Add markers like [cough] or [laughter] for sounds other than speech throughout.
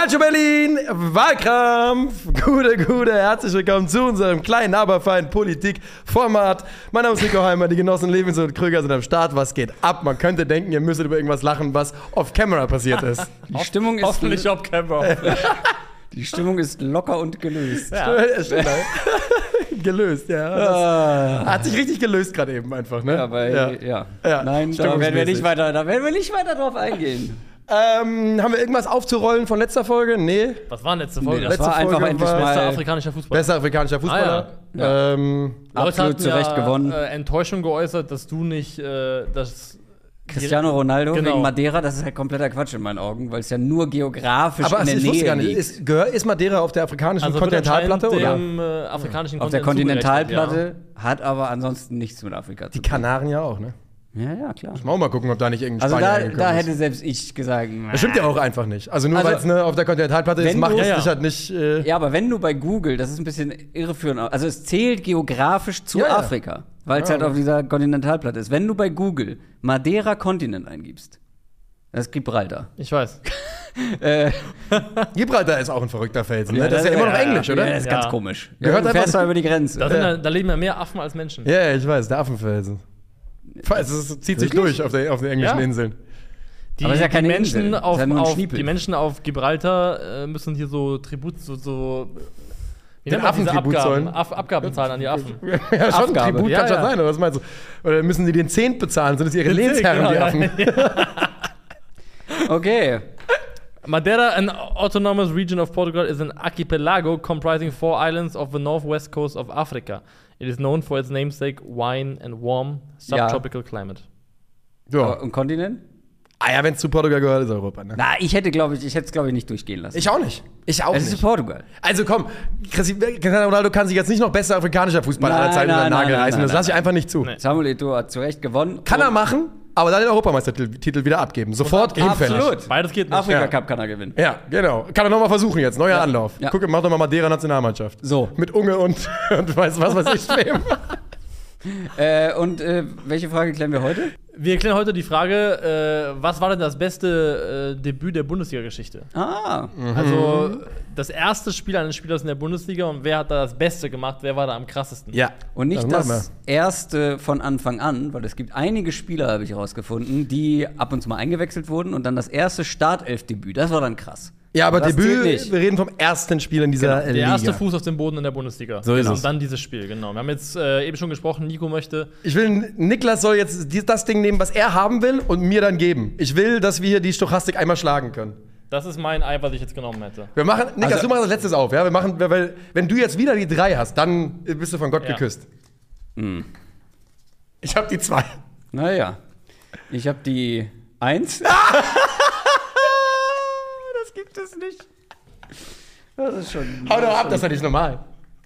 Calcio Berlin, Wahlkampf. Gute, gute, herzlich willkommen zu unserem kleinen, aber feinen Politik-Format. Mein Name ist Nico Heimer, die Genossen Levins und Krüger sind am Start. Was geht ab? Man könnte denken, ihr müsstet über irgendwas lachen, was off-camera passiert ist. [laughs] Die Stimmung ist, Hoffentlich auf Camera. [laughs] die Stimmung ist locker und gelöst. Ja. Stimmt, [laughs] gelöst, ja. Das hat sich richtig gelöst gerade eben einfach, ne? Ja, weil, Ja. ja. Ja, Nein, da werden wir nicht weiter, da werden wir nicht weiter drauf eingehen. Ähm, haben wir irgendwas aufzurollen von letzter Folge? Nee. Was war letzte Folge? Nee, das letzte war einfach Folge endlich war- Bester mal afrikanischer Fußball. Bester afrikanischer Fußballer. Ja. Ähm, Leute absolut hatten zu Recht ja, gewonnen. Äh, Enttäuschung geäußert, dass du nicht äh, das. Cristiano Ronaldo Genau. wegen Madeira, das ist halt kompletter Quatsch in meinen Augen, weil es ja nur geografisch aber in der ich wusste Nähe gar nicht, ist, ist Madeira auf der afrikanischen Also Kontinentalplatte oder? dem äh, afrikanischen Auf der Kontinent zugerechnet, Kontinentalplatte, hat aber ansonsten nichts mit Afrika zu Die tun. Kanaren ja auch, ne? Ja, ja, klar. Mal, mal gucken, ob da nicht irgendein Also Spanier da, hingekommen da ist. hätte selbst ich gesagt. Das stimmt ja auch einfach nicht. Also nur Also, weil es ne, auf der Kontinentalplatte ist, macht es Ja, ja. dich halt nicht. Äh, Ja, aber wenn du bei Google, das ist ein bisschen irreführend, also es zählt geografisch zu Ja, ja. Afrika, weil es Ja. halt auf dieser Kontinentalplatte ist. Wenn du bei Google Madeira Kontinent eingibst, das ist Gibraltar. Ich weiß. [laughs] Äh, Gibraltar ist auch ein verrückter Felsen. Ne? Das ist ja immer noch Englisch, oder? Ja, das ist Ja. ganz komisch. Gehört ja, du einfach- fährst da über die Grenze. Da, sind, ja. da leben ja mehr Affen als Menschen. Ja, ja, ich weiß, der Affenfelsen. Es ist- zieht sich Wirklich? durch auf, der, auf den englischen Ja. Inseln. Die, Aber es ist ja keine die, Menschen Insel, es ist auf, auf, die Menschen auf Gibraltar äh, müssen hier so Tribut, so. so wie Den Affentribut Abgaben? zollen? Ab, Abgaben zahlen an die Affen. [laughs] Ja, schon, Abgabe. Tribut Ja, kann schon ja. sein, oder was meinst du? Oder müssen die den Zehnt bezahlen? Sind es ihre Lehnsherren, die Genau, Affen? [laughs] Okay. Madeira, an autonomous region of Portugal, is an archipelago comprising four islands of the northwest coast of Africa. It is known for its namesake wine and warm subtropical climate. Ja. Und Kontinent? Ah ja, wenn es zu Portugal gehört, ist Europa, ne? Na, ich hätte, glaube ich, ich hätte es, glaube ich, nicht durchgehen lassen. Ich auch nicht. Ich auch es ist nicht. Portugal. Also komm, Cristiano Ronaldo kann sich jetzt nicht noch besser afrikanischer Fußballer aller Nein, Zeiten unter den Nagel reißen. Das lasse ich einfach nicht zu. Nee. Samuel Eto'o hat zu Recht gewonnen. Kann er machen, aber dann den Europameistertitel Titel wieder abgeben. Sofort hinfällig. Absolut. Beides geht nicht. Afrika Ja. Cup kann er gewinnen. Ja, genau. Kann er nochmal versuchen jetzt. Neuer Anlauf. Ja. Guck, mach doch mal Madeira Nationalmannschaft. So. Mit Unge und, [laughs] und weiß, was weiß ich wem. [laughs] Äh, und äh, welche Frage klären wir heute? Wir erklären heute die Frage, äh, was war denn das beste äh, Debüt der Bundesliga-Geschichte? Ah, Also das erste Spiel eines Spielers in der Bundesliga und wer hat da das Beste gemacht? Wer war da am krassesten? Ja. und nicht machen das erste von Anfang an, weil es gibt einige Spieler, habe ich herausgefunden, die ab und zu mal eingewechselt wurden und dann das erste Startelfdebüt. Das war dann krass. Ja, aber Das Debüt, wir reden vom ersten Spiel in dieser Der Liga. erste Fuß auf dem Boden in der Bundesliga. So ist genau. es. Und dann dieses Spiel, genau. Wir haben jetzt äh, eben schon gesprochen, Nico möchte. Ich will, Niklas soll jetzt das Ding nehmen, was er haben will und mir dann geben. Ich will, dass wir hier die Stochastik einmal schlagen können. Das ist mein Ei, was ich jetzt genommen hätte. Wir machen, Niklas, Also- du machst das letztes auf, ja? Wir machen, weil, wenn du jetzt wieder die drei hast, dann bist du von Gott Ja. geküsst. Hm. Ich habe die zwei. Naja, ich habe die Eins. [laughs] das gibt es nicht. Das ist schon. Hau doch ab, das ist doch nicht normal.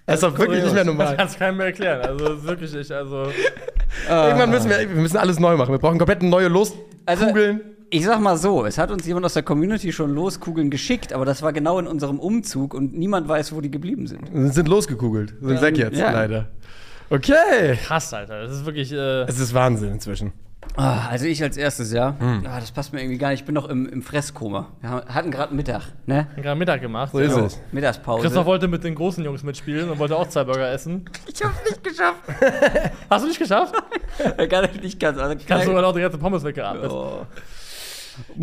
Das ist doch wirklich nicht mehr Das normal. kannst keinem mehr erklären. Also das ist wirklich nicht. Also Irgendwann müssen wir, wir müssen alles neu machen. Wir brauchen komplett neue Loskugeln. Ich sag mal so, es hat uns jemand aus der Community schon Loskugeln geschickt, aber das war genau in unserem Umzug und niemand weiß, wo die geblieben sind. Sind losgekugelt. Sind weg jetzt, ja. leider. Okay. krass, Alter. Das ist wirklich. Äh, Es ist Wahnsinn inzwischen. Ah, also ich als erstes, ja. Hm. Ah, das passt mir irgendwie gar nicht. Ich bin noch im, im Fresskoma. Wir haben- hatten gerade Mittag, ne? gerade Mittag gemacht. So ist Ja. es. Mittagspause. Christoph wollte mit den großen Jungs mitspielen und wollte auch zwei Burger essen. ich hab's nicht geschafft. [laughs] Hast du nicht geschafft? [laughs] Gar nicht ganz. Also Kannst klein- sogar noch die ganze Pommes weggeatmet. oh.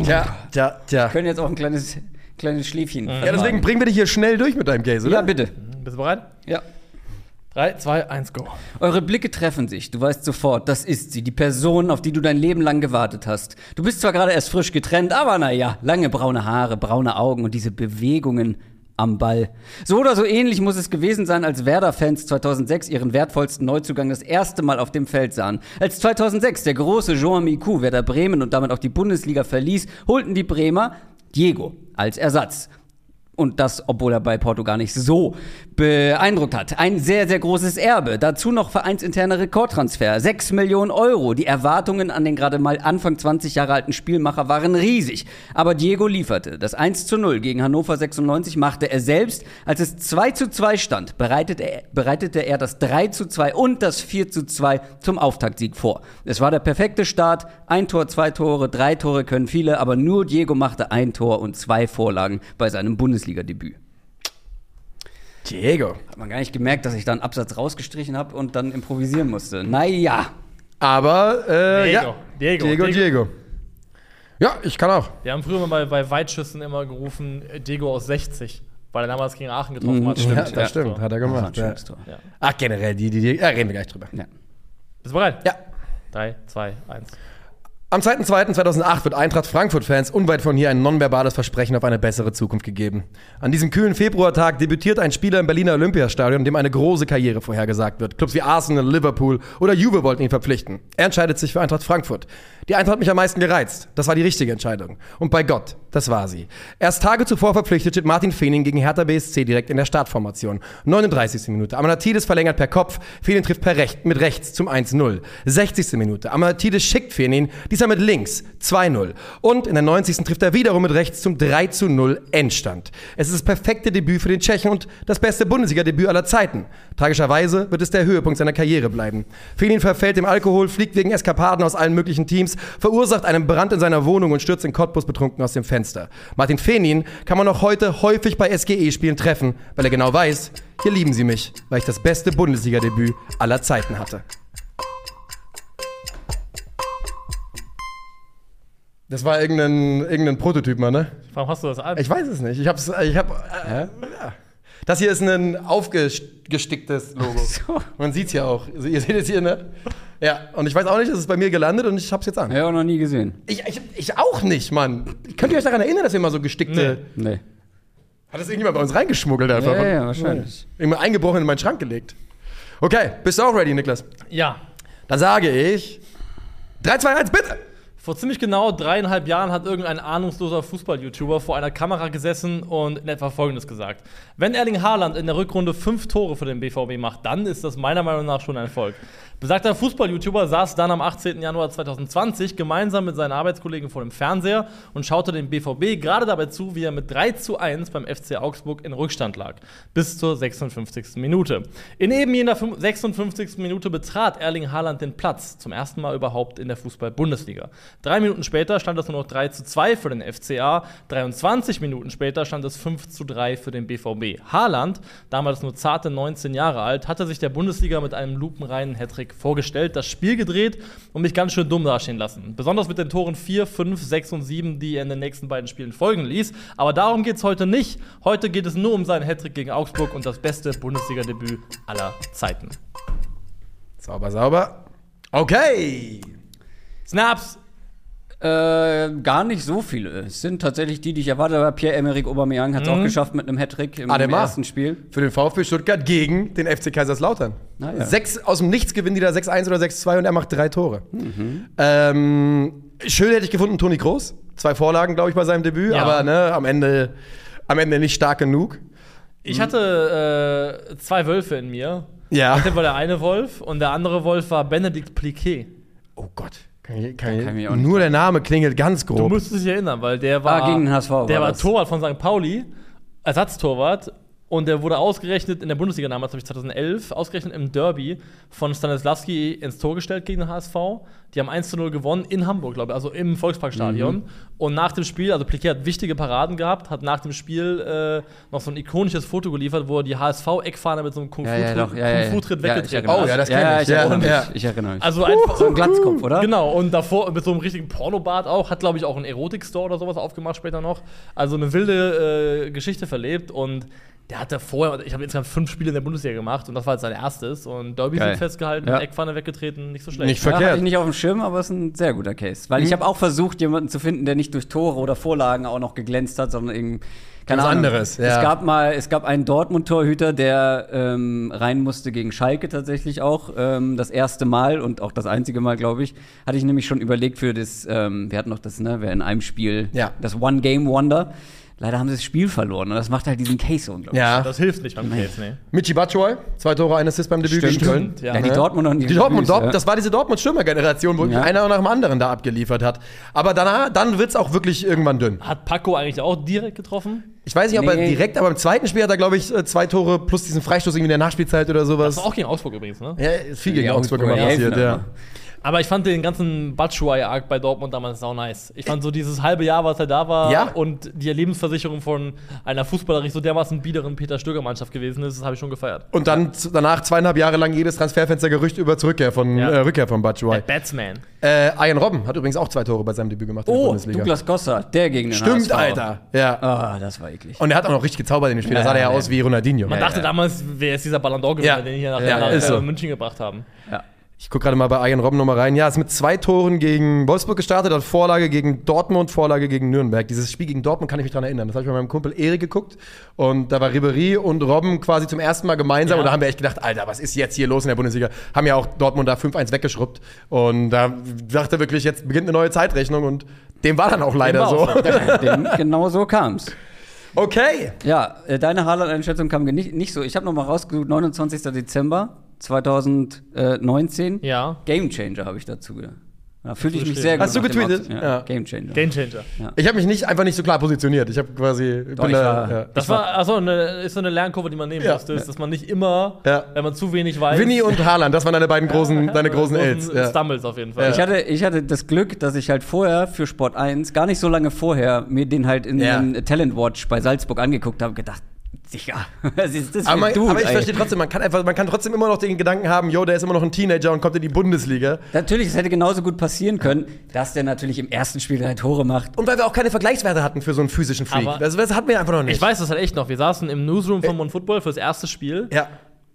Tja, tja, tja. können jetzt auch ein kleines, kleines Schläfchen. Ja, deswegen bringen wir dich hier schnell durch mit deinem Case, oder? Ja, bitte. Bist du bereit? Ja. 3, 2, 1, go. Eure Blicke treffen sich. Du weißt sofort, das ist sie, die Person, auf die du dein Leben lang gewartet hast. Du bist zwar gerade erst frisch getrennt, aber naja, lange braune Haare, braune Augen und diese Bewegungen am Ball. So oder so ähnlich muss es gewesen sein, als Werder-Fans 2006 ihren wertvollsten Neuzugang das erste Mal auf dem Feld sahen. Als 2006 der große Jean Miku Werder Bremen und damit auch die Bundesliga verließ, holten die Bremer Diego als Ersatz. Und das, obwohl er bei Porto gar nicht so beeindruckt hat. Ein sehr, sehr großes Erbe. Dazu noch vereinsinterner Rekordtransfer. 6 Millionen Euro. Die Erwartungen an den gerade mal Anfang 20 Jahre alten Spielmacher waren riesig. Aber Diego lieferte. Das 1 zu 0 gegen Hannover 96 machte er selbst. Als es 2 zu 2 stand, bereitete er, bereitete er das 3 zu 2 und das 4 zu 2 zum Auftaktsieg vor. Es war der perfekte Start. Ein Tor, zwei Tore, drei Tore können viele, aber nur Diego machte ein Tor und zwei Vorlagen bei seinem Bundesliga-Debüt. Diego. Hat man gar nicht gemerkt, dass ich da einen Absatz rausgestrichen habe und dann improvisieren musste. Naja. Aber, äh, Diego. ja. Diego. Diego, Diego. Diego. Ja, ich kann auch. Wir haben früher mal bei, bei Weitschüssen immer gerufen, Diego aus 60, weil er damals gegen Aachen getroffen Mhm, hat. stimmt, ja, das stimmt, hat er gemacht. Ja. Ja. Ach, generell, die, die, die, ja, reden wir gleich drüber. Ja. Bist du bereit? Ja. 3, 2, 1. Am 2.2.2008 wird Eintracht Frankfurt-Fans unweit von hier ein nonverbales Versprechen auf eine bessere Zukunft gegeben. An diesem kühlen Februartag debütiert ein Spieler im Berliner Olympiastadion, dem eine große Karriere vorhergesagt wird. Clubs wie Arsenal, Liverpool oder Juve wollten ihn verpflichten. Er entscheidet sich für Eintracht Frankfurt. Die Eintracht hat mich am meisten gereizt. Das war die richtige Entscheidung. Und bei Gott, das war sie. Erst Tage zuvor verpflichtet steht Martin Feening gegen Hertha BSC direkt in der Startformation. 39. Minute. Amanatidis verlängert per Kopf. Feening trifft per Recht, mit rechts zum 1-0. 60. Minute. Amanatidis schickt Feening, diesmal mit links 2-0. Und in der 90. trifft er wiederum mit rechts zum 3-0 Endstand. Es ist das perfekte Debüt für den Tschechen und das beste Bundesliga-Debüt aller Zeiten. Tragischerweise wird es der Höhepunkt seiner Karriere bleiben. Feening verfällt dem Alkohol, fliegt wegen Eskapaden aus allen möglichen Teams, verursacht einen Brand in seiner Wohnung und stürzt in Cottbus betrunken aus dem Fenster. Martin Fenin kann man noch heute häufig bei SGE-Spielen treffen, weil er genau weiß, hier lieben sie mich, weil ich das beste Bundesliga-Debüt aller Zeiten hatte. Das war irgendein, irgendein Prototyp mal, ne? Warum hast du das an? Ich weiß es nicht. Ich hab's, ich hab, äh, ja. Das hier ist ein aufgesticktes Logo. So. Man sieht's hier auch. Also ihr seht es hier, ne? Ja, und ich weiß auch nicht, es ist bei mir gelandet und ich hab's jetzt an. Ja, auch noch nie gesehen. Ich, ich, ich auch nicht, Mann. Könnt ihr euch daran erinnern, dass wir mal so gestickte. Nee. Hat das irgendjemand bei uns reingeschmuggelt einfach? Ja, ja, wahrscheinlich. Immer eingebrochen in meinen Schrank gelegt. Okay, bist du auch ready, Niklas? ja. Dann sage ich 3, 2, 1, bitte! Vor ziemlich genau dreieinhalb Jahren hat irgendein ahnungsloser Fußball-YouTuber vor einer Kamera gesessen und in etwa Folgendes gesagt. Wenn Erling Haaland in der Rückrunde fünf Tore für den BVB macht, dann ist das meiner Meinung nach schon ein Erfolg. Besagter Fußball-YouTuber saß dann am 18. Januar 2020 gemeinsam mit seinen Arbeitskollegen vor dem Fernseher und schaute dem BVB gerade dabei zu, wie er mit 3 zu 1 beim FC Augsburg in Rückstand lag. Bis zur 56. Minute. In eben jener 56. Minute betrat Erling Haaland den Platz. Zum ersten Mal überhaupt in der Fußball-Bundesliga. Drei Minuten später stand es nur noch 3 zu 2 für den FCA. 23 Minuten später stand es 5 zu 3 für den BVB. Haaland, damals nur zarte 19 Jahre alt, hatte sich der Bundesliga mit einem lupenreinen Hattrick vorgestellt, das Spiel gedreht und mich ganz schön dumm dastehen lassen. Besonders mit den Toren 4, 5, 6 und 7, die er in den nächsten beiden Spielen folgen ließ. Aber darum geht es heute nicht. Heute geht es nur um seinen Hattrick gegen Augsburg und das beste Bundesliga-Debüt aller Zeiten. Sauber, sauber. Okay! Snaps! Äh, gar nicht so viele. Es sind tatsächlich die, die ich erwartet habe. Pierre-Emerick Aubameyang hat es auch geschafft mit einem Hattrick im Ademar. ersten Spiel. Für den VfB Stuttgart gegen den FC Kaiserslautern. Ah, ja. Sechs aus dem Nichts gewinnen die da 6-1 oder 6-2 und er macht drei Tore. Ähm, schön hätte ich gefunden, Toni Groß. Zwei Vorlagen, glaube ich, bei seinem Debüt, Ja. aber ne, am, Ende, am Ende nicht stark genug. Ich hatte äh, zwei Wölfe in mir. Ja. Der war der eine Wolf und der andere Wolf war Benedikt Pliquet. Oh Gott. Kann ich, kann ich, kann ich mich auch nicht nur der Name klingelt ganz Du grob. müsstest dich erinnern, weil der war. Ah, gegen den HSV war Der war das. Torwart von St. Pauli, Ersatztorwart. Und der wurde ausgerechnet in der Bundesliga damals, glaube ich 2011, ausgerechnet im Derby von Stanislavski ins Tor gestellt gegen den HSV. Die haben 1 zu 0 gewonnen in Hamburg, glaube ich, also im Volksparkstadion. Mhm. Und nach dem Spiel, also Pliquet hat wichtige Paraden gehabt, hat nach dem Spiel äh, noch so ein ikonisches Foto geliefert, wo er die HSV-Eckfahne mit so einem Ja, ja. Kung-Fu-Tritt Ja, ja, ja. Ja, ich weggetreten erinnere Oh, ja, das ja, kenn ja, ich. ich Ja, erinnere mich. ja. Ich erinnere mich. Also einfach so ein Glatzkopf, oder? Genau, und davor mit so einem richtigen Pornobart auch, hat, glaube ich, auch einen Erotik-Store oder sowas aufgemacht später noch. Also eine wilde äh, Geschichte verlebt und der hat vorher, ich habe insgesamt fünf Spiele in der Bundesliga gemacht und das war jetzt sein erstes. Und Derby sind festgehalten, Ja. Eckpfanne weggetreten, nicht so schlecht. Nicht Ja, verkehrt. hatte ich nicht auf dem Schirm, aber es ist ein sehr guter Case. Weil ich habe auch versucht, jemanden zu finden, der nicht durch Tore oder Vorlagen auch noch geglänzt hat, sondern irgendwie. Keine Was Ahnung. anderes, ja. Es gab mal, es gab einen Dortmund-Torhüter, der ähm, rein musste gegen Schalke tatsächlich auch. Ähm, das erste Mal und auch das einzige Mal, glaube ich, hatte ich nämlich schon überlegt für das, ähm, wir hatten noch das, ne, wer in einem Spiel Ja. das One-Game-Wonder. Leider haben sie das Spiel verloren und das macht halt diesen Case so unglaublich. Ja. Das hilft nicht beim Case, nee. Michi Batshuayi, zwei Tore, ein Assist beim Debüt Stimmt. gegen Köln. Ja. Ja, die Dortmund und Die Dortmund, Debüts, Dortmund, ja. das war diese Dortmund-Stürmer-Generation, wo Ja. einer nach dem anderen da abgeliefert hat. Aber danach, dann wird es auch wirklich irgendwann dünn. Hat Paco eigentlich auch direkt getroffen? Ich weiß nicht, ob er Nee. direkt, aber im zweiten Spiel hat er, glaube ich, äh, zwei Tore plus diesen Freistoß irgendwie in der Nachspielzeit oder sowas. Das war auch gegen Augsburg übrigens, ne? ja, ist viel gegen Ja, Augsburg Augsburg, immer passiert, ja. Aber- ich fand den ganzen Batshuayi-Arc bei Dortmund damals sau nice. Ich fand so dieses halbe Jahr, was er da war Ja. und die Lebensversicherung von einer fußballerisch so dermaßen biederen Peter Stöger-Mannschaft gewesen ist, das habe ich schon gefeiert. Und dann danach zweieinhalb Jahre lang jedes Transferfenster-Gerücht über zur Rückkehr von, Ja. äh, Rückkehr von Der Batshuayi. Batsman. Äh, Ian Robben hat übrigens auch zwei Tore bei seinem Debüt gemacht in der Oh, Bundesliga. Douglas Costa, der gegen den Stimmt, HSV. Alter. Ja. Ah, das war eklig. Und er hat auch noch richtig gezaubert in dem Spiel. Da sah er ja ja. aus wie Ronaldinho. Man Ja, dachte ja. damals, wer ist dieser Ballon d'Or-Gewinner, Ja. den die hier nach, Ja, nach ist äh, so. München gebracht haben. Ja. Ich gucke gerade mal bei Ian Robben nochmal rein. Ja, ist mit zwei Toren gegen Wolfsburg gestartet, hat Vorlage gegen Dortmund, Vorlage gegen Nürnberg. Dieses Spiel gegen Dortmund kann ich mich daran erinnern. Das habe ich bei meinem Kumpel Erik geguckt. Und da war Ribery und Robben quasi zum ersten Mal gemeinsam. Ja. Und da haben wir echt gedacht, Alter, was ist jetzt hier los in der Bundesliga? Haben ja auch Dortmund da 5-1 weggeschrubbt. Und da dachte wirklich, jetzt beginnt eine neue Zeitrechnung. Und dem war dann auch leider so. [laughs] Dem, genau so kam's. Okay. Ja, äh, deine Haaland-Einschätzung kam nicht, nicht so. Ich habe nochmal rausgesucht, 29. Dezember 2019. Ja. Game Changer habe ich dazu. ge- Da fühlte ich mich sehr gut. Hast du getweetet? Ja, Ja. Game Changer. Game Changer. Ich habe mich nicht, einfach nicht so klar positioniert. Ich habe quasi. Doch, ich war- ja. Das war also eine, ist so eine Lernkurve, die man nehmen Ja. musste, ist, dass man nicht immer, Ja. wenn man zu wenig weiß. Winnie und Haaland, das waren deine beiden großen, deine großen Els. Ja. Stumbles auf jeden Fall. Ich hatte, ich hatte das Glück, dass ich halt vorher für Sport 1, gar nicht so lange vorher, mir den halt in Ja. den Talent Watch bei Salzburg angeguckt habe, gedacht, sicher, [laughs] was ist das für Aber, Dude, aber ich ey? verstehe trotzdem, man kann einfach, man kann trotzdem immer noch den Gedanken haben, yo, der ist immer noch ein Teenager und kommt in die Bundesliga. Natürlich, es hätte genauso gut passieren können, dass der natürlich im ersten Spiel drei Tore macht. Und weil wir auch keine Vergleichswerte hatten für so einen physischen Freak. Aber- das, das hatten wir einfach noch nicht. Ich weiß das halt echt noch. Wir saßen im Newsroom von Mon Football fürs erste Spiel. Ja.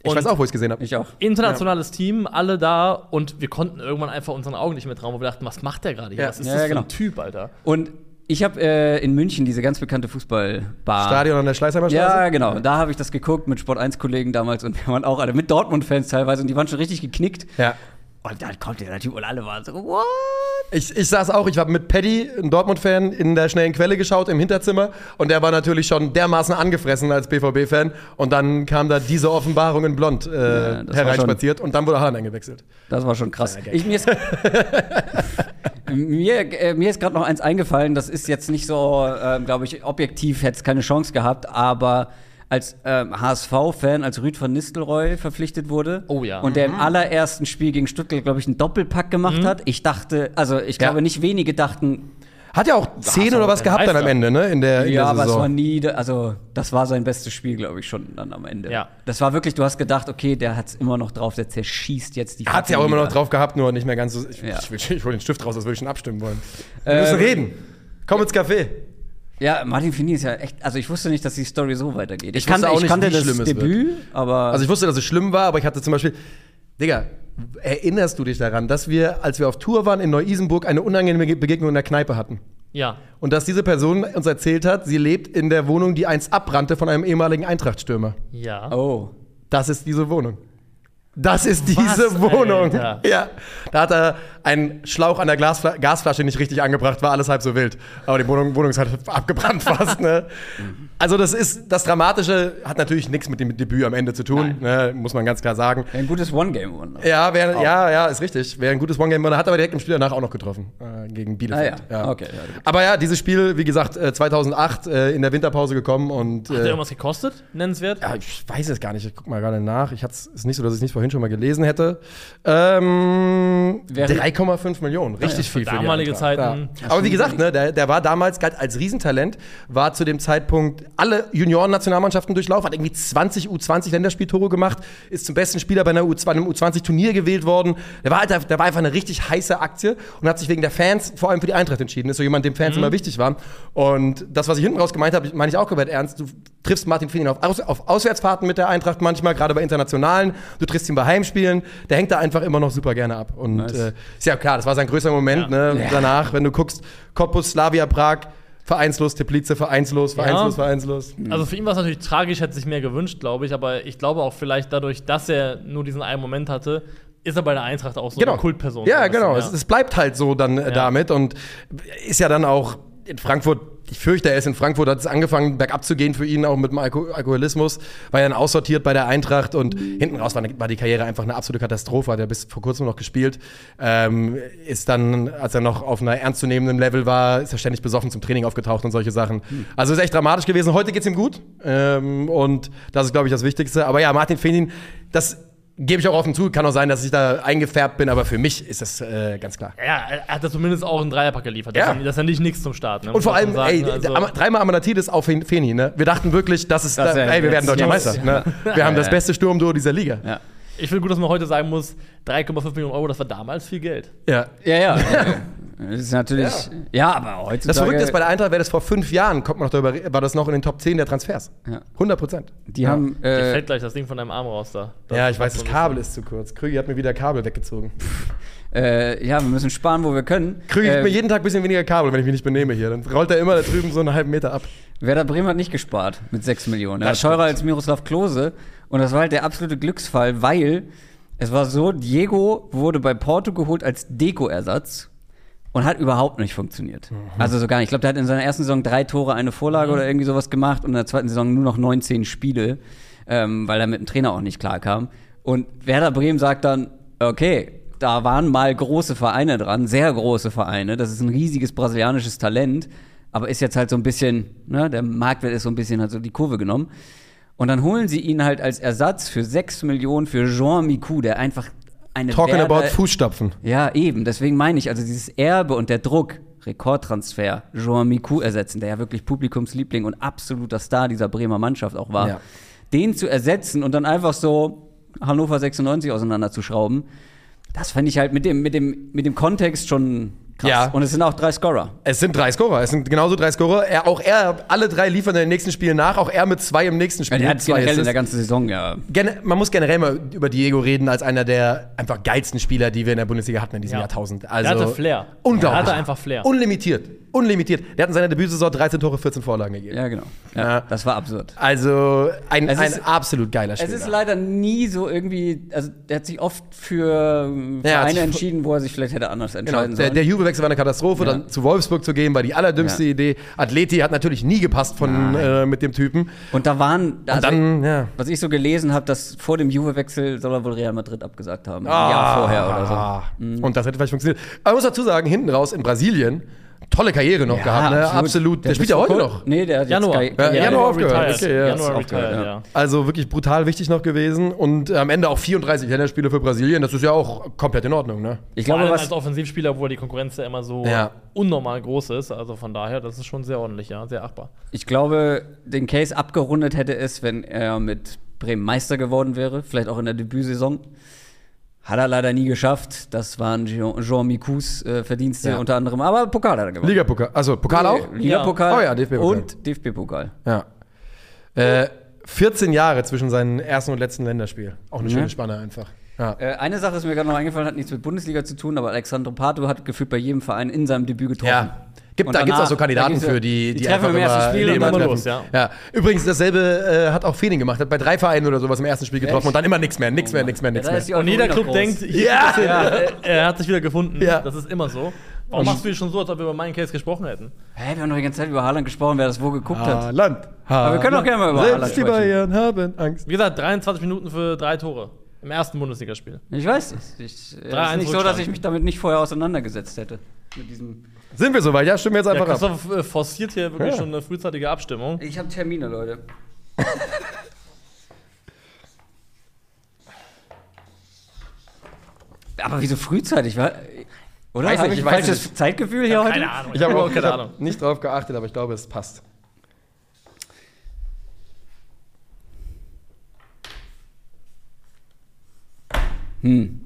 Ich Und- weiß auch, wo ich es gesehen habe. Ich auch. Internationales Team, alle da und wir konnten irgendwann einfach unseren Augen nicht mehr trauen, wo wir dachten, was macht der gerade hier? Ja. Was ist Ja, das ja, für genau. ein Typ, Alter? Und ich habe äh, in München diese ganz bekannte Fußballbar. Stadion an der Schleißheimer Straße. Ja, genau. Da habe ich das geguckt mit Sport 1-Kollegen damals und [laughs] wir waren auch alle mit Dortmund-Fans teilweise und die waren schon richtig geknickt. Ja. Und dann kommt der Typ und alle waren so, what? Ich, ich saß auch, ich war mit Paddy, ein Dortmund-Fan, in der schnellen Quelle geschaut im Hinterzimmer und der war natürlich schon dermaßen angefressen als BVB-Fan und dann kam da diese Offenbarung in Blond äh, Ja, hereinspaziert und dann wurde Haaland eingewechselt. Das war schon krass. Ich, mir ist, [laughs] [laughs] mir, äh, mir ist gerade noch eins eingefallen, das ist jetzt nicht so, ähm, glaube ich, objektiv hätte es keine Chance gehabt, aber als ähm, HSV-Fan, als Rüd van Nistelrooy verpflichtet wurde Oh ja. und der im allerersten Spiel gegen Stuttgart, glaube ich, einen Doppelpack gemacht hat, ich dachte, also ich Ja. glaube, nicht wenige dachten, Hat ja auch zehn oder was gehabt dann am. Ende, ne? In der, in ja, der aber es war nie, also das war sein bestes Spiel, glaube ich, schon dann am Ende. Ja. Das war wirklich, du hast gedacht, okay, der hat es immer noch drauf, der zerschießt jetzt die Hat ja auch immer noch drauf gehabt, nur nicht mehr ganz so. Ich, Ja. ich, will, ich hol den Stift raus, das würde ich schon abstimmen wollen. Wir Ähm, müssen reden. Komm ins Café. Ja, Martin Fini ist ja echt, also ich wusste nicht, dass die Story so weitergeht. Ich kannte, wusste auch ich nicht, kannte wie das schlimm es Debüt, aber Also ich wusste, dass es schlimm war, aber ich hatte zum Beispiel, Digga, erinnerst du dich daran, dass wir, als wir auf Tour waren in Neu-Isenburg, eine unangenehme Begegnung in der Kneipe hatten? Ja. Und dass diese Person uns erzählt hat, sie lebt in der Wohnung, die einst abbrannte von einem ehemaligen Eintrachtstürmer. Ja. oh. Das ist diese Wohnung. Das ist Was, diese Wohnung. Alter? Ja. Da hat er einen Schlauch an der Glasfla Gasflasche nicht richtig angebracht, war alles halb so wild. Aber die Wohnung, Wohnung ist halt [laughs] abgebrannt fast. Ne? Also das ist, das Dramatische hat natürlich nichts mit dem Debüt am Ende zu tun, ne? muss man ganz klar sagen. Ein gutes One-Game-One. Ja, wär, ja, ja, ist richtig. Wäre ein gutes One-Game. Hat aber direkt im Spiel danach auch noch getroffen. Äh, gegen Bielefeld. Ah ja, okay, ja, aber ja, dieses Spiel, wie gesagt, äh, 2008 äh, in der Winterpause gekommen. Und, Hat der äh, irgendwas gekostet? Nennenswert? ja, ich weiß es gar nicht. Ich guck mal gerade nach. Ich hat's, ist nicht so, dass ich es nicht vorhin schon mal gelesen hätte. Ähm, Wäre- 3,5 Millionen. Richtig viel für damalige Eintracht. Zeiten. Ja. Aber wie gesagt, ne, der, der war damals galt als Riesentalent, war zu dem Zeitpunkt alle Junioren-Nationalmannschaften durchlaufen, hat irgendwie 20 U20-Länderspieltore gemacht, ist zum besten Spieler bei einer U2, einem U20-Turnier gewählt worden. Der war, halt, der war einfach eine richtig heiße Aktie und hat sich wegen der Fans vor allem für die Eintracht entschieden. Ist so jemand, dem Fans immer wichtig waren. Und das, was ich hinten raus gemeint habe, meine ich auch komplett ernst. Du triffst Martin Finin auf, Aus auf Auswärtsfahrten mit der Eintracht manchmal, gerade bei internationalen. Du triffst ihn bei Heimspielen. Der hängt da einfach immer noch super gerne ab. Und Nice. äh, ist ja klar, das war sein größter Moment. Ja. Ne? Ja. Danach, wenn du guckst, Cottbus, Slavia, Prag, vereinslos, Teplice, vereinslos, vereinslos, Ja. vereinslos. Also für ihn war es natürlich tragisch, hätte sich mehr gewünscht, glaube ich, aber ich glaube auch vielleicht dadurch, dass er nur diesen einen Moment hatte, ist er bei der Eintracht auch so Genau. eine Kultperson. Ja, so ein bisschen, genau. Es, es bleibt halt so dann äh, Ja. damit und ist ja dann auch in Frankfurt ich fürchte, er ist in Frankfurt, hat es angefangen, bergab zu gehen für ihn, auch mit dem Alko Alkoholismus. War ja dann aussortiert bei der Eintracht und hinten raus war, war die Karriere einfach eine absolute Katastrophe. Hat er bis vor kurzem noch gespielt. Ähm, ist dann, als er noch auf einer ernstzunehmenden Level war, ist er ständig besoffen zum Training aufgetaucht und solche Sachen. Also ist echt dramatisch gewesen. Heute geht's ihm gut. Ähm, und das ist, glaube ich, das Wichtigste. Aber ja, Martin Fenin, das gebe ich auch offen zu. Kann auch sein, dass ich da eingefärbt bin, aber für mich ist das äh, ganz klar. Ja, er hat da zumindest auch einen Dreierpack geliefert. Ja. Das, ist, ja- das ist ja nicht nichts zum Start. Ne? Und vor allem, sagen. ey, Also- dreimal Amanatidis auf Fen- Feni, ne? Wir dachten wirklich, das ist, Das da, ey, wir werden deutscher. Meister. Ne? [laughs] Wir haben das beste Sturmduo dieser Liga. Ja. ich finde gut, dass man heute sagen muss, 3,5 Millionen Euro, das war damals viel Geld. Ja. Ja, ja. [laughs] Das ist natürlich. Ja, aber heutzutage. Das Verrückte ist, bei der Eintracht wäre das vor fünf Jahren, kommt man noch darüber, war das noch in den Top 10 der Transfers. Ja. 100 Prozent. Die haben. Dir Äh, fällt gleich das Ding von deinem Arm raus da. Das Ja, ich weiß, das Kabel ist zu kurz. Krügi hat mir wieder Kabel weggezogen. äh, ja, wir müssen sparen, wo wir können. Krügi gibt äh, mir jeden Tag ein bisschen weniger Kabel, wenn ich mich nicht benehme hier. Dann rollt er immer da drüben so einen halben Meter ab. Werder Bremen hat nicht gespart mit 6 Millionen. Er war Das teurer als Miroslav Klose. Und das war halt der absolute Glücksfall, weil es war so, Diego wurde bei Porto geholt als Deko-Ersatz und hat überhaupt nicht funktioniert. Also so gar nicht. Ich glaube, der hat in seiner ersten Saison drei Tore, eine Vorlage oder irgendwie sowas gemacht und in der zweiten Saison nur noch 19 Spiele, ähm, weil er mit dem Trainer auch nicht klarkam. Und Werder Bremen sagt dann, okay, da waren mal große Vereine dran, sehr große Vereine. Das ist ein riesiges brasilianisches Talent, aber ist jetzt halt so ein bisschen, ne, der Marktwert ist so ein bisschen halt so die Kurve genommen. Und dann holen sie ihn halt als Ersatz für 6 Millionen für Jean Miku, der einfach eine Talking Werder- about Fußstapfen. ja, eben. Deswegen meine ich, also dieses Erbe und der Druck, Rekordtransfer, Joan Miku ersetzen, der ja wirklich Publikumsliebling und absoluter Star dieser Bremer Mannschaft auch war, Ja. den zu ersetzen und dann einfach so Hannover 96 auseinanderzuschrauben, das fand ich halt mit dem, mit dem, mit dem Kontext schon krass. Ja. Und es sind auch drei Scorer. Es sind drei Scorer. Es sind genauso drei Scorer. Er, auch er, alle drei liefern in den nächsten Spielen nach. Auch er mit zwei im nächsten Spiel. Ja, der hat zwei generell in Assists. der ganzen Saison ja. Gen man muss generell mal über Diego reden als einer der einfach geilsten Spieler, die wir in der Bundesliga hatten in diesem Ja. Jahrtausend. Also Der hatte Flair. Unglaublich. Der hatte einfach Flair. Unlimitiert. Unlimitiert. Der hat in seiner Debütsaison 13 Tore, 14 Vorlagen gegeben. Ja, genau. Ja, Ja. Das war absurd. Also ein, Es ein ist- absolut geiler Es Spieler. ist leider nie so irgendwie, also der hat sich oft für Vereine entschieden, wo er sich vielleicht hätte anders Genau, entscheiden der, sollen. der Juve-Wechsel war eine Katastrophe, Ja. dann zu Wolfsburg zu gehen, war die allerdümmste Ja. Idee. Atleti hat natürlich nie gepasst von, äh, mit dem Typen. Und da waren, also, dann, ja. was ich so gelesen habe, dass vor dem Juve-Wechsel soll er wohl Real Madrid abgesagt haben. Ah. Ein Jahr vorher oder so. Mhm. Und das hätte vielleicht funktioniert. Aber man muss dazu sagen, hinten raus in Brasilien, tolle Karriere noch gehabt, ne? absolut. Der, spielt ja heute noch. Nee, der hat Januar. jetzt Ja, Kai- Januar aufgehört. Okay, ja, Januar aufgehört, retired, ja. ja. Also wirklich brutal wichtig noch gewesen. Und am Ende auch 34 Länderspiele für Brasilien. Das ist ja auch komplett in Ordnung, ne? Ich Vor glaube, was, als Offensivspieler, wo die Konkurrenz ja immer so Ja. unnormal groß ist. Also von daher, das ist schon sehr ordentlich, ja, sehr achtbar. ich glaube, den Case abgerundet hätte es, wenn er mit Bremen Meister geworden wäre, vielleicht auch in der Debütsaison. Hat er leider nie geschafft. Das waren Jean, Mikus äh, Verdienste Ja. unter anderem. Aber Pokal hat er gewonnen. Ligapokal. Also Pokal auch? Ligapokal Oh ja, DFB-Pokal. und DFB-Pokal. Ja. Äh, 14 Jahre zwischen seinem ersten und letzten Länderspiel. Auch eine Ja. schöne Spanne einfach. Ja. Äh, eine Sache ist mir gerade noch eingefallen, hat nichts mit Bundesliga zu tun, aber Alexandro Pato hat gefühlt bei jedem Verein in seinem Debüt getroffen. Ja. Gibt, Und da gibt es auch so Kandidaten für, die, die treffen einfach im ersten immer Spiel und immer dann treffen. los, ja. ja. Übrigens, dasselbe äh, hat auch Fening gemacht. Hat bei drei Vereinen oder sowas im ersten Spiel getroffen Echt? und dann immer nichts mehr, nichts mehr, nichts mehr, nichts mehr. die Und jeder Club denkt, Ja. er, hat sich wieder gefunden. Ja. Das ist immer so. Warum machst du schon so, als ob wir über meinen Case gesprochen hätten? Hä, wir haben doch die ganze Zeit über Haaland gesprochen, wer das wo geguckt hat. Haaland. Aber wir können auch gerne mal über Haaland Selbst die sprechen. Bayern haben Angst. Wie gesagt, 23 Minuten für drei Tore. Im ersten Bundesligaspiel. Ich weiß es. Es ist 3-1 nicht so, dass ich mich damit nicht vorher auseinandergesetzt hätte. Mit diesem Sind wir soweit? Ja, stimmen wir jetzt Ja, einfach ab. Christoph äh, forciert hier wirklich Ja. schon eine frühzeitige Abstimmung. ich habe Termine, Leute. [laughs] Aber wieso frühzeitig? War, oder? Weiß nicht, ich ich weiß falsches nicht. Zeitgefühl hier heute? Keine Ahnung. Ich habe hab auch keine ich Ahnung. hab nicht drauf geachtet, aber ich glaube, es passt. Hm.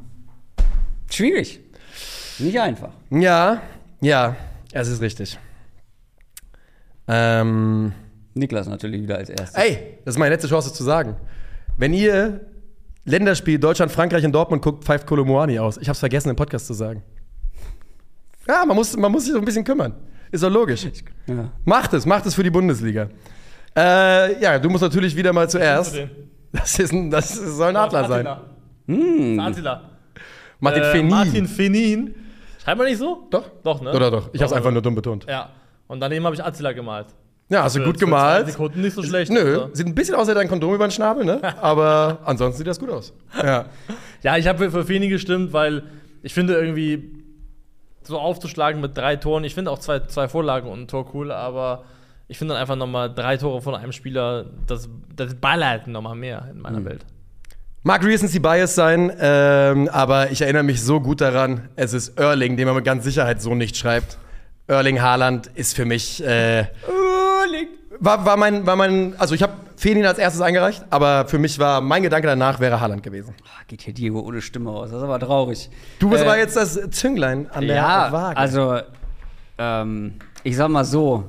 Schwierig. Nicht einfach. Ja, ja, es ist richtig. Ähm, Niklas natürlich wieder als erstes. ey, das ist meine letzte Chance zu sagen. Wenn ihr Länderspiel Deutschland, Frankreich in Dortmund guckt, pfeift Kolomoani aus. Ich habe es vergessen im Podcast zu sagen. Ja, man muss, man muss sich so ein bisschen kümmern. Ist doch logisch. Ja. Macht es, macht es für die Bundesliga. Äh, ja, du musst natürlich wieder mal zuerst. Das, ist ein, das soll ein Adler sein. Hm. Adler. Martin äh, Fenin. Martin Fenin. Schreibt man nicht so? Doch? Doch, ne? Oder doch? Ich habe es einfach doch. nur dumm betont. Ja. Und daneben habe ich Attila gemalt. Ja, hast du Für- gut gemalt. Sekunden nicht so schlecht. Nö, also. sieht ein bisschen aus wie dein Kondom über den Schnabel, ne? [laughs] Aber ansonsten sieht das gut aus. Ja. [laughs] Ja, ich habe für Feni gestimmt, weil ich finde irgendwie so aufzuschlagen mit drei Toren, ich finde auch zwei, zwei Vorlagen und ein Tor cool, aber ich finde dann einfach nochmal drei Tore von einem Spieler, das, das ballert nochmal mehr in meiner Welt. Mag Recency Bias sein, ähm, aber ich erinnere mich so gut daran, es ist Erling, den man mit ganz Sicherheit so nicht schreibt. Erling Haaland ist für mich. Äh, war, war mein, war mein, also ich habe Fenin als erstes eingereicht, aber für mich war mein Gedanke danach wäre Haaland gewesen. Ah, Geht hier Diego ohne Stimme aus. Das ist aber traurig. Du bist Äh, aber jetzt das Zünglein an der ja, Waage. also ähm, ich sag mal so,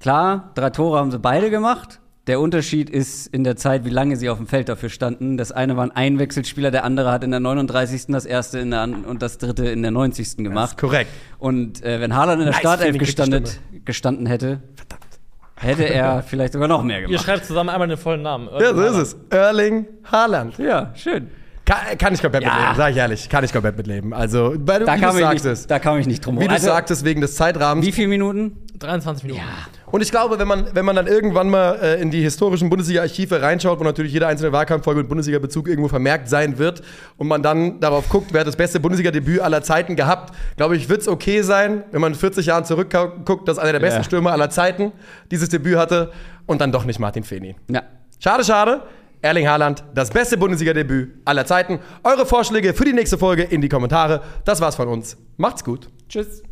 klar, drei Tore haben sie beide gemacht. Der Unterschied ist in der Zeit, wie lange sie auf dem Feld dafür standen. Das eine war ein Einwechselspieler, der andere hat in der 39. das erste in der und das dritte in der 90. Das gemacht. ist korrekt. Und äh, wenn Haaland in der Nice, Startelf gestandet, gestanden hätte, hätte er vielleicht sogar noch mehr Ihr gemacht. schreibt zusammen einmal den vollen Namen. Ja, so ist es. Erling Haaland. Ja, schön. Kann, kann ich komplett Ja. mitleben, sag ich ehrlich. Kann ich komplett mitleben. Also, weil du, Da wie kam, du ich sagst nicht, es. da kam ich nicht drum Wie du Also, sagtest, wegen des Zeitrahmens. Wie viele Minuten? 23 Minuten. Und ich glaube, wenn man, wenn man dann irgendwann mal äh, in die historischen Bundesliga-Archive reinschaut, wo natürlich jede einzelne Wahlkampffolge mit Bundesliga-Bezug irgendwo vermerkt sein wird und man dann darauf guckt, wer hat das beste Bundesliga-Debüt aller Zeiten gehabt, glaube ich, wird es okay sein, wenn man in 40 Jahren zurückguckt, dass einer der besten Ja. Stürmer aller Zeiten dieses Debüt hatte und dann doch nicht Martin Feni. Ja. Schade, schade. Erling Haaland, das beste Bundesliga-Debüt aller Zeiten. Eure Vorschläge für die nächste Folge in die Kommentare. Das war's von uns. Macht's gut. Tschüss.